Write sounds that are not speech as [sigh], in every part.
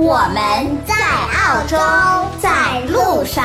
我们在澳洲，在路上。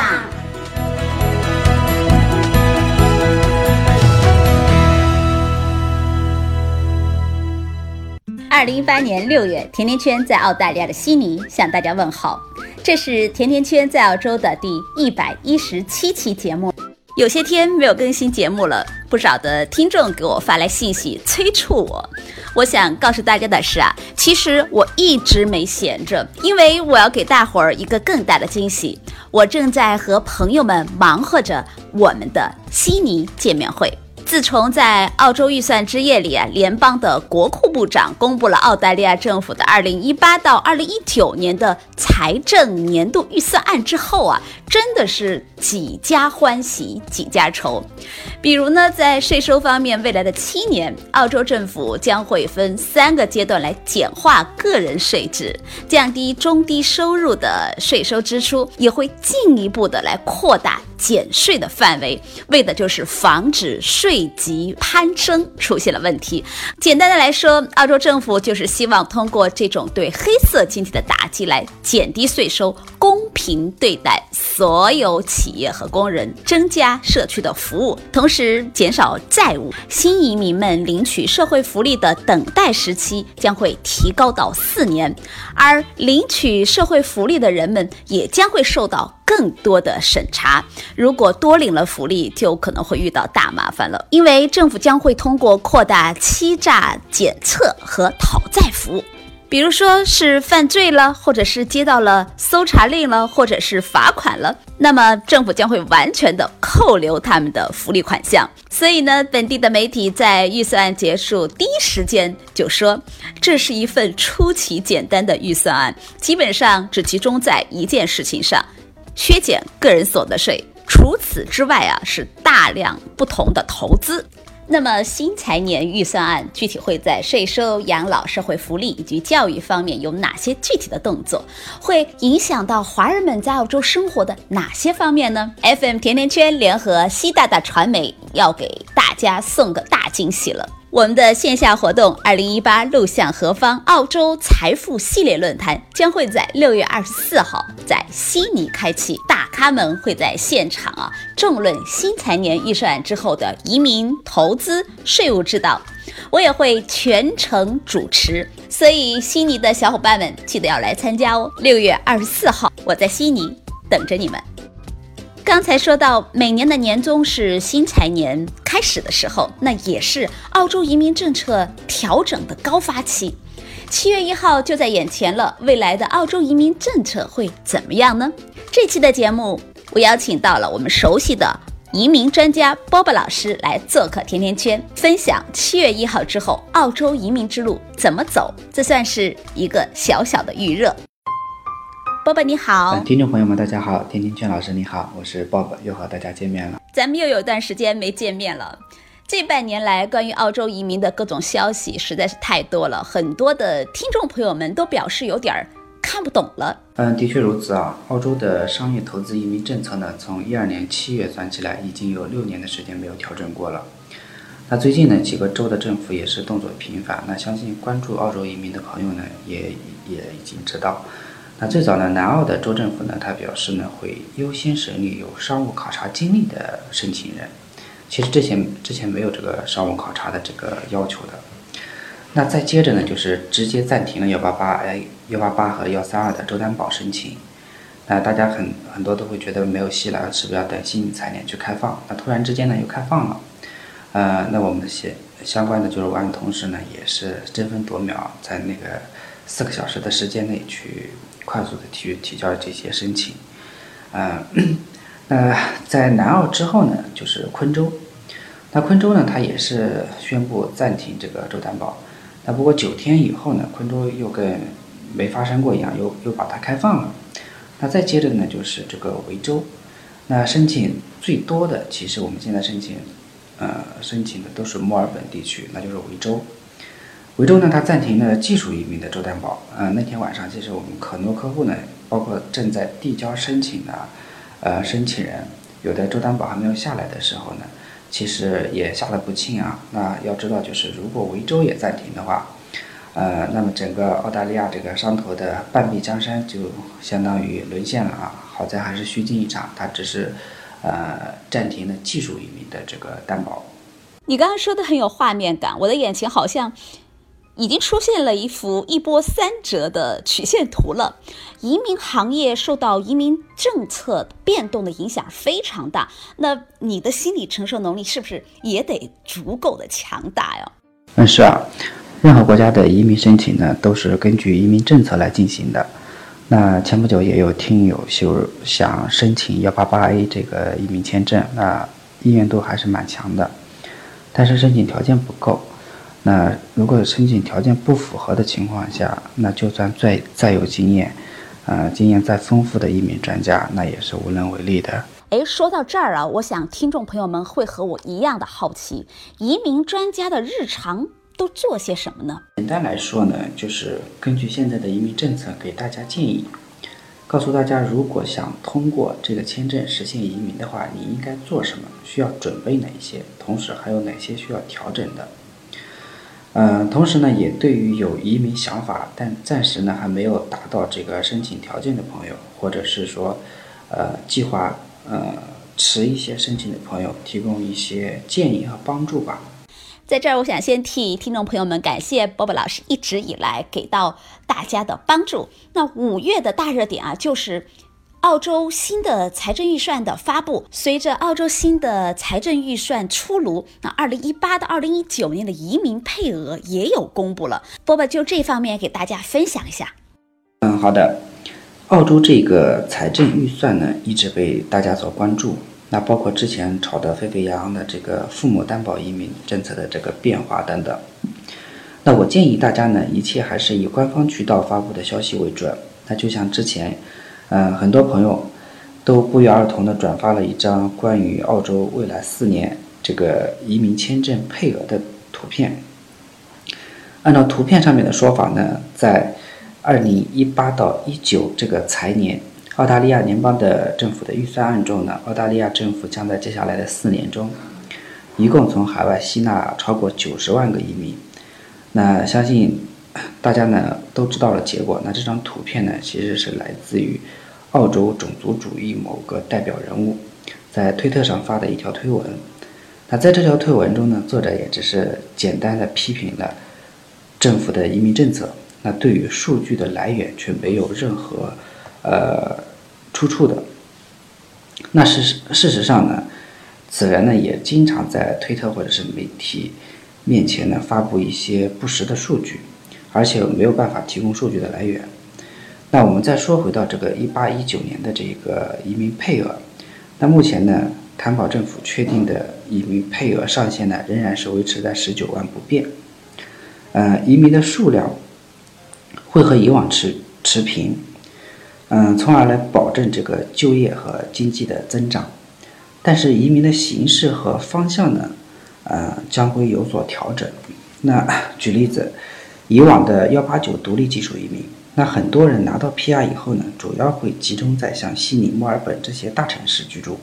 二零一八年六月，甜甜圈在澳大利亚的悉尼向大家问好。这是甜甜圈在澳洲的第一百一十七期节目。有些天没有更新节目了，不少的听众给我发来信息催促我。我想告诉大家的是啊，其实我一直没闲着，因为我要给大伙儿一个更大的惊喜。我正在和朋友们忙活着我们的悉尼见面会。自从在澳洲预算之夜里啊，联邦的国库部长公布了澳大利亚政府的二零一八到二零一九年的财政年度预算案之后啊，真的是几家欢喜几家愁。比如呢，在税收方面，未来的七年，澳洲政府将会分三个阶段来简化个人税制，降低中低收入的税收支出，也会进一步的来扩大。减税的范围，为的就是防止税级攀升出现了问题。简单的来说，澳洲政府就是希望通过这种对黑色经济的打击来减低税收，公平对待所有企业和工人，增加社区的服务，同时减少债务。新移民们领取社会福利的等待时期将会提高到四年，而领取社会福利的人们也将会受到。更多的审查，如果多领了福利，就可能会遇到大麻烦了。因为政府将会通过扩大欺诈检测和讨债服务，比如说是犯罪了，或者是接到了搜查令了，或者是罚款了，那么政府将会完全的扣留他们的福利款项。所以呢，本地的媒体在预算案结束第一时间就说，这是一份出奇简单的预算案，基本上只集中在一件事情上。削减个人所得税，除此之外啊，是大量不同的投资。那么新财年预算案具体会在税收、养老、社会福利以及教育方面有哪些具体的动作？会影响到华人们在澳洲生活的哪些方面呢？FM 甜甜圈联合西大大传媒要给大家送个大惊喜了。我们的线下活动“二零一八路向何方？澳洲财富系列论坛”将会在六月二十四号在悉尼开启，大咖们会在现场啊，众论新财年预算之后的移民、投资、税务之道，我也会全程主持，所以悉尼的小伙伴们记得要来参加哦。六月二十四号，我在悉尼等着你们。刚才说到，每年的年终是新财年开始的时候，那也是澳洲移民政策调整的高发期。七月一号就在眼前了，未来的澳洲移民政策会怎么样呢？这期的节目，我邀请到了我们熟悉的移民专家波波老师来做客甜甜圈，分享七月一号之后澳洲移民之路怎么走。这算是一个小小的预热。波波你好，听众朋友们大家好，甜甜圈老师你好，我是波波，又和大家见面了。咱们又有一段时间没见面了。这半年来，关于澳洲移民的各种消息实在是太多了，很多的听众朋友们都表示有点看不懂了。嗯，的确如此啊。澳洲的商业投资移民政策呢，从一二年七月算起来，已经有六年的时间没有调整过了。那最近呢，几个州的政府也是动作频繁。那相信关注澳洲移民的朋友呢，也也已经知道。那最早呢，南澳的州政府呢，他表示呢，会优先审理有商务考察经历的申请人。其实之前之前没有这个商务考察的这个要求的。那再接着呢，就是直接暂停了幺八八哎幺八八和幺三二的州担保申请。那大家很很多都会觉得没有戏了，是不是要等新财年去开放？那突然之间呢又开放了。呃，那我们相相关的就是我们同事呢，也是争分夺秒，在那个四个小时的时间内去。快速的提提交这些申请，呃，[clears throat] 那在南澳之后呢，就是昆州。那昆州呢，它也是宣布暂停这个州担保。那不过九天以后呢，昆州又跟没发生过一样，又又把它开放了。那再接着呢，就是这个维州，那申请最多的，其实我们现在申请，呃，申请的都是墨尔本地区，那就是维州。维州呢，它暂停了技术移民的州担保。呃，那天晚上，其实我们很多客户呢，包括正在递交申请的，呃，申请人，有的州担保还没有下来的时候呢，其实也吓得不轻啊。那要知道，就是如果维州也暂停的话，呃，那么整个澳大利亚这个商头的半壁江山就相当于沦陷了啊。好在还是虚惊一场，它只是，呃，暂停了技术移民的这个担保。你刚刚说的很有画面感，我的眼前好像。已经出现了一幅一波三折的曲线图了。移民行业受到移民政策变动的影响非常大，那你的心理承受能力是不是也得足够的强大呀？嗯，是啊，任何国家的移民申请呢，都是根据移民政策来进行的。那前不久也有听友就想申请幺八八 A 这个移民签证，那意愿度还是蛮强的，但是申请条件不够。那如果申请条件不符合的情况下，那就算再再有经验，呃，经验再丰富的移民专家，那也是无能为力的。哎，说到这儿啊，我想听众朋友们会和我一样的好奇，移民专家的日常都做些什么呢？简单来说呢，就是根据现在的移民政策给大家建议，告诉大家，如果想通过这个签证实现移民的话，你应该做什么，需要准备哪些，同时还有哪些需要调整的。嗯，同时呢，也对于有移民想法但暂时呢还没有达到这个申请条件的朋友，或者是说，呃，计划呃迟一些申请的朋友，提供一些建议和帮助吧。在这儿，我想先替听众朋友们感谢波波老师一直以来给到大家的帮助。那五月的大热点啊，就是。澳洲新的财政预算的发布，随着澳洲新的财政预算出炉，那二零一八到二零一九年的移民配额也有公布了。波波就这方面给大家分享一下。嗯，好的。澳洲这个财政预算呢，一直被大家所关注。那包括之前炒得沸沸扬扬的这个父母担保移民政策的这个变化等等。那我建议大家呢，一切还是以官方渠道发布的消息为准。那就像之前。嗯，很多朋友都不约而同地转发了一张关于澳洲未来四年这个移民签证配额的图片。按照图片上面的说法呢，在二零一八到一九这个财年，澳大利亚联邦的政府的预算案中呢，澳大利亚政府将在接下来的四年中，一共从海外吸纳超过九十万个移民。那相信大家呢都知道了结果。那这张图片呢，其实是来自于。澳洲种族主义某个代表人物在推特上发的一条推文，那在这条推文中呢，作者也只是简单的批评了政府的移民政策，那对于数据的来源却没有任何呃出处的。那事实事实上呢，此人呢也经常在推特或者是媒体面前呢发布一些不实的数据，而且没有办法提供数据的来源。那我们再说回到这个一八一九年的这个移民配额，那目前呢，坦堡政府确定的移民配额上限呢，仍然是维持在十九万不变。呃，移民的数量会和以往持持平，嗯，从而来保证这个就业和经济的增长。但是移民的形式和方向呢，呃，将会有所调整。那 [laughs] 举例子，以往的幺八九独立技术移民。那很多人拿到 PR 以后呢，主要会集中在像悉尼、墨尔本这些大城市居住。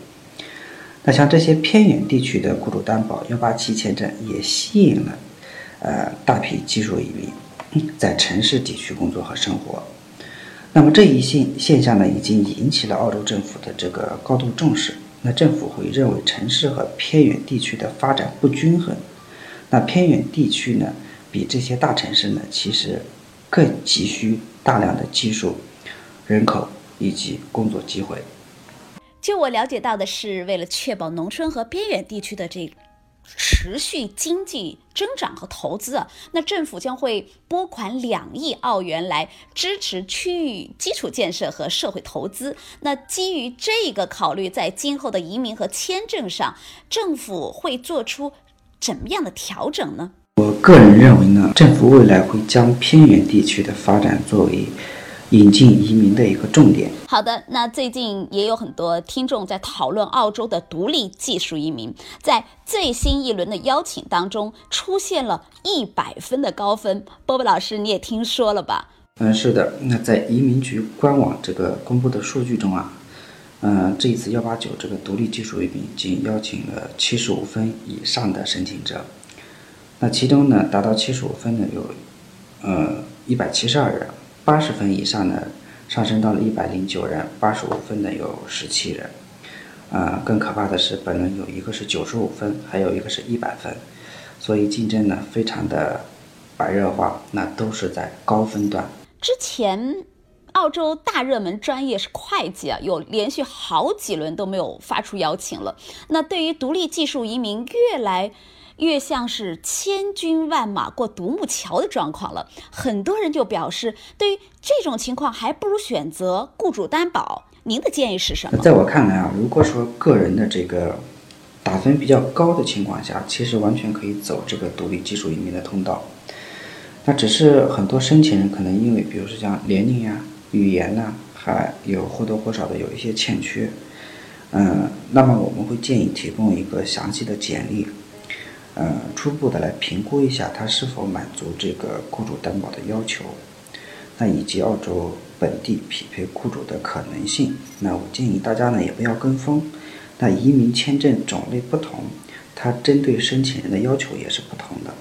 那像这些偏远地区的雇主担保幺八七签证也吸引了，呃，大批技术移民在城市地区工作和生活。那么这一现现象呢，已经引起了澳洲政府的这个高度重视。那政府会认为城市和偏远地区的发展不均衡。那偏远地区呢，比这些大城市呢，其实更急需。大量的技术、人口以及工作机会。就我了解到的是，为了确保农村和边远地区的这持续经济增长和投资啊，那政府将会拨款两亿澳元来支持区域基础建设和社会投资。那基于这个考虑，在今后的移民和签证上，政府会做出怎么样的调整呢？我个人认为呢，政府未来会将偏远地区的发展作为引进移民的一个重点。好的，那最近也有很多听众在讨论澳洲的独立技术移民，在最新一轮的邀请当中出现了一百分的高分。波波老师，你也听说了吧？嗯，是的。那在移民局官网这个公布的数据中啊，嗯，这一次幺八九这个独立技术移民仅邀请了七十五分以上的申请者。那其中呢，达到七十五分的有，呃，一百七十二人。八十分以上的上升到了一百零九人，八十五分的有十七人，啊，更可怕的是本轮有一个是九十五分，还有一个是一百分，所以竞争呢非常的白热化，那都是在高分段。之前澳洲大热门专业是会计啊，有连续好几轮都没有发出邀请了。那对于独立技术移民越来。越像是千军万马过独木桥的状况了，很多人就表示，对于这种情况，还不如选择雇主担保。您的建议是什么？在我看来啊，如果说个人的这个打分比较高的情况下，其实完全可以走这个独立技术移民的通道。那只是很多申请人可能因为，比如说像年龄呀、语言呐，还有或多或少的有一些欠缺。嗯，那么我们会建议提供一个详细的简历。呃，初步的来评估一下他是否满足这个雇主担保的要求，那以及澳洲本地匹配雇主的可能性。那我建议大家呢也不要跟风。那移民签证种类不同，它针对申请人的要求也是不同的。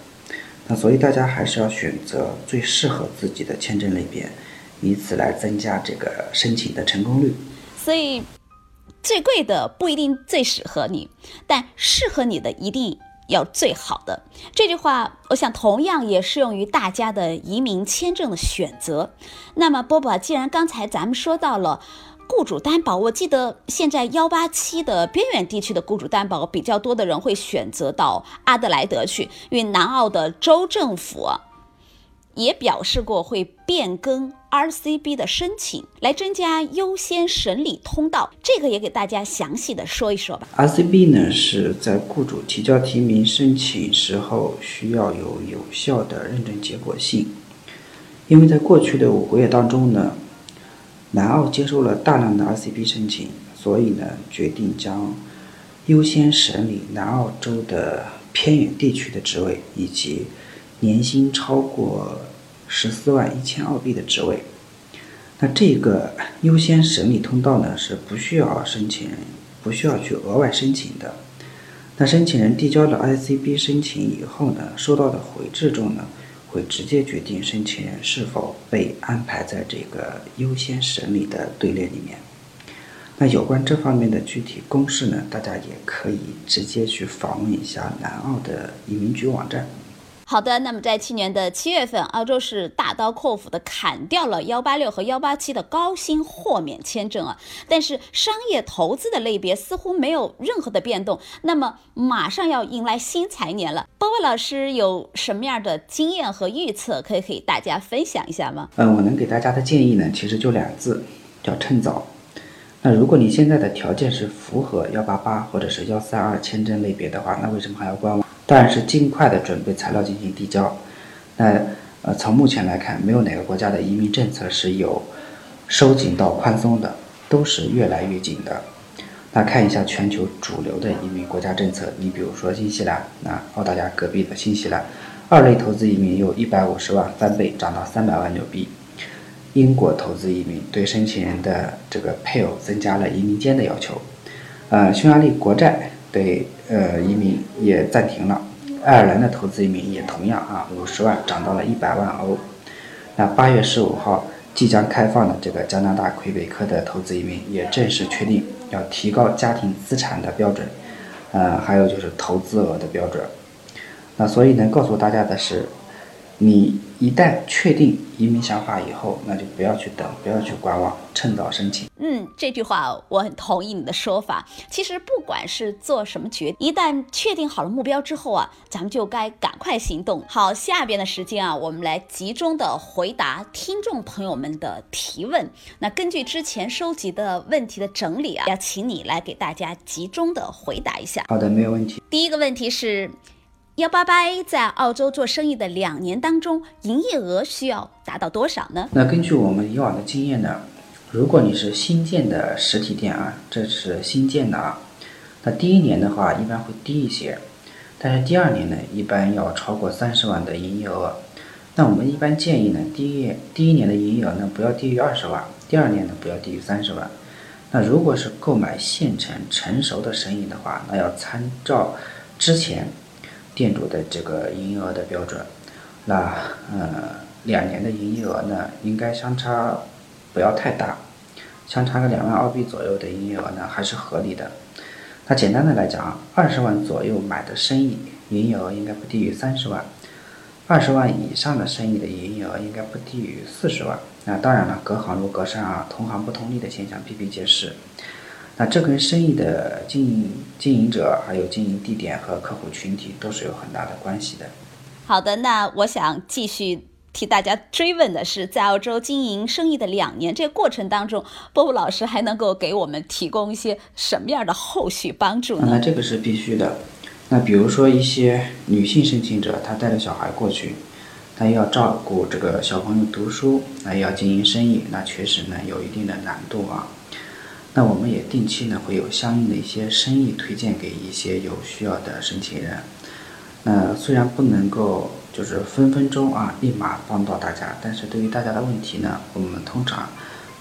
那所以大家还是要选择最适合自己的签证类别，以此来增加这个申请的成功率。所以，最贵的不一定最适合你，但适合你的一定。要最好的这句话，我想同样也适用于大家的移民签证的选择。那么，波波，既然刚才咱们说到了雇主担保，我记得现在幺八七的边远地区的雇主担保比较多的人会选择到阿德莱德去，因为南澳的州政府。也表示过会变更 RCB 的申请，来增加优先审理通道。这个也给大家详细的说一说吧。RCB 呢是在雇主提交提名申请时候需要有有效的认证结果信，因为在过去的五个月当中呢，南澳接收了大量的 RCB 申请，所以呢决定将优先审理南澳洲的偏远地区的职位以及。年薪超过十四万一千澳币的职位，那这个优先审理通道呢是不需要申请人不需要去额外申请的。那申请人递交了 ICB 申请以后呢，收到的回执中呢会直接决定申请人是否被安排在这个优先审理的队列里面。那有关这方面的具体公示呢，大家也可以直接去访问一下南澳的移民局网站。好的，那么在去年的七月份，澳洲是大刀阔斧的砍掉了幺八六和幺八七的高薪豁免签证啊，但是商业投资的类别似乎没有任何的变动。那么马上要迎来新财年了，波波老师有什么样的经验和预测可以给大家分享一下吗？嗯，我能给大家的建议呢，其实就两字，叫趁早。那如果你现在的条件是符合幺八八或者是幺三二签证类别的话，那为什么还要观望？当然是尽快的准备材料进行递交。那呃，从目前来看，没有哪个国家的移民政策是有收紧到宽松的，都是越来越紧的。那看一下全球主流的移民国家政策，你比如说新西兰，那澳大利亚隔壁的新西兰，二类投资移民有一百五十万翻倍涨到三百万纽币。英国投资移民对申请人的这个配偶增加了移民间的要求。呃，匈牙利国债。对，呃，移民也暂停了。爱尔兰的投资移民也同样啊，五十万涨到了一百万欧。那八月十五号即将开放的这个加拿大魁北克的投资移民也正式确定要提高家庭资产的标准，呃，还有就是投资额的标准。那所以能告诉大家的是。你一旦确定移民想法以后，那就不要去等，不要去观望，趁早申请。嗯，这句话我很同意你的说法。其实不管是做什么决定，一旦确定好了目标之后啊，咱们就该赶快行动。好，下边的时间啊，我们来集中的回答听众朋友们的提问。那根据之前收集的问题的整理啊，要请你来给大家集中的回答一下。好的，没有问题。第一个问题是。幺八八 A 在澳洲做生意的两年当中，营业额需要达到多少呢？那根据我们以往的经验呢，如果你是新建的实体店啊，这是新建的啊，那第一年的话一般会低一些，但是第二年呢，一般要超过三十万的营业额。那我们一般建议呢，第一第一年的营业额呢不要低于二十万，第二年呢不要低于三十万。那如果是购买现成成熟的生意的话，那要参照之前。店主的这个营业额的标准，那呃两年的营业额呢，应该相差不要太大，相差个两万澳币左右的营业额呢还是合理的。那简单的来讲啊，二十万左右买的生意，营业额应该不低于三十万；二十万以上的生意的营业额应该不低于四十万。那当然了，隔行如隔山啊，同行不同利的现象比比皆是。那这跟生意的经营经营者，还有经营地点和客户群体都是有很大的关系的。好的，那我想继续替大家追问的是，在澳洲经营生意的两年这个过程当中，波波老师还能够给我们提供一些什么样的后续帮助呢？那这个是必须的。那比如说一些女性申请者，她带着小孩过去，她要照顾这个小朋友读书，那要经营生意，那确实呢有一定的难度啊。那我们也定期呢会有相应的一些生意推荐给一些有需要的申请人。那虽然不能够就是分分钟啊立马帮到大家，但是对于大家的问题呢，我们通常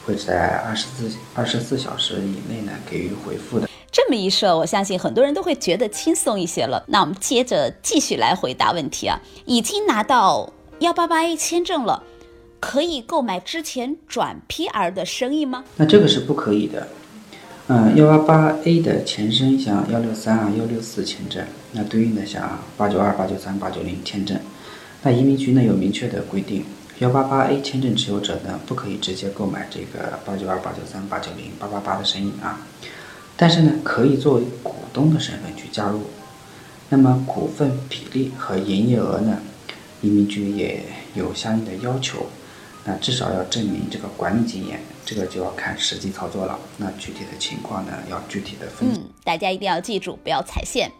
会在二十四二十四小时以内呢给予回复的。这么一说，我相信很多人都会觉得轻松一些了。那我们接着继续来回答问题啊，已经拿到幺八八 A 签证了，可以购买之前转 PR 的生意吗？那这个是不可以的。嗯，幺八八 A 的前身像幺六三啊、幺六四签证，那对应的像八九二、八九三、八九零签证，那移民局呢有明确的规定，幺八八 A 签证持有者呢不可以直接购买这个八九二、八九三、八九零、八八八的生意啊，但是呢可以作为股东的身份去加入，那么股份比例和营业额呢，移民局也有相应的要求。那至少要证明这个管理经验，这个就要看实际操作了。那具体的情况呢，要具体的分析。嗯，大家一定要记住，不要踩线。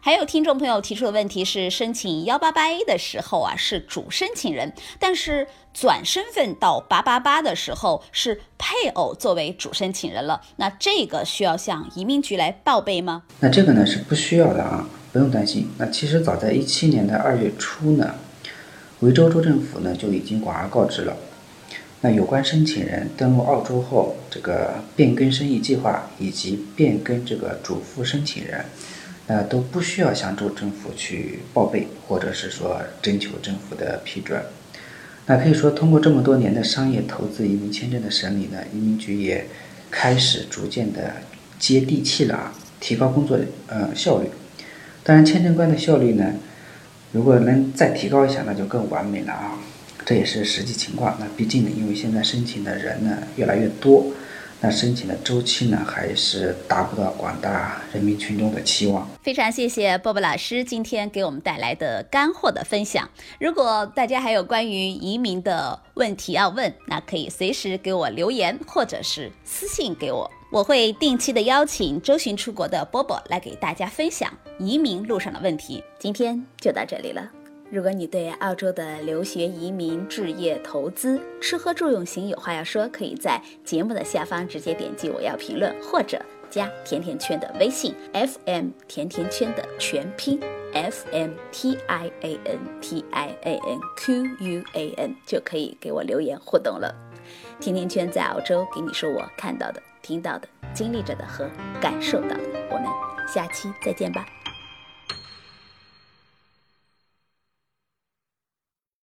还有听众朋友提出的问题是，申请幺八八 A 的时候啊是主申请人，但是转身份到八八八的时候是配偶作为主申请人了。那这个需要向移民局来报备吗？那这个呢是不需要的啊，不用担心。那其实早在一七年的二月初呢，维州州政府呢就已经广而告之了。那有关申请人登陆澳洲后，这个变更生意计划以及变更这个主副申请人，呃，都不需要向州政府去报备，或者是说征求政府的批准。那可以说，通过这么多年的商业投资移民签证的审理呢，移民局也开始逐渐的接地气了啊，提高工作呃效率。当然，签证官的效率呢，如果能再提高一下，那就更完美了啊。这也是实际情况。那毕竟呢，因为现在申请的人呢越来越多，那申请的周期呢还是达不到广大人民群众的期望。非常谢谢波波老师今天给我们带来的干货的分享。如果大家还有关于移民的问题要问，那可以随时给我留言或者是私信给我，我会定期的邀请周巡出国的波波来给大家分享移民路上的问题。今天就到这里了。如果你对澳洲的留学、移民、置业、投资、吃喝住用行有话要说，可以在节目的下方直接点击我要评论，或者加甜甜圈的微信 FM 甜甜圈的全拼 F M T I A N T I A N Q U A N 就可以给我留言互动了。甜甜圈在澳洲给你说我看到的、听到的、经历着的和感受到的。我们下期再见吧。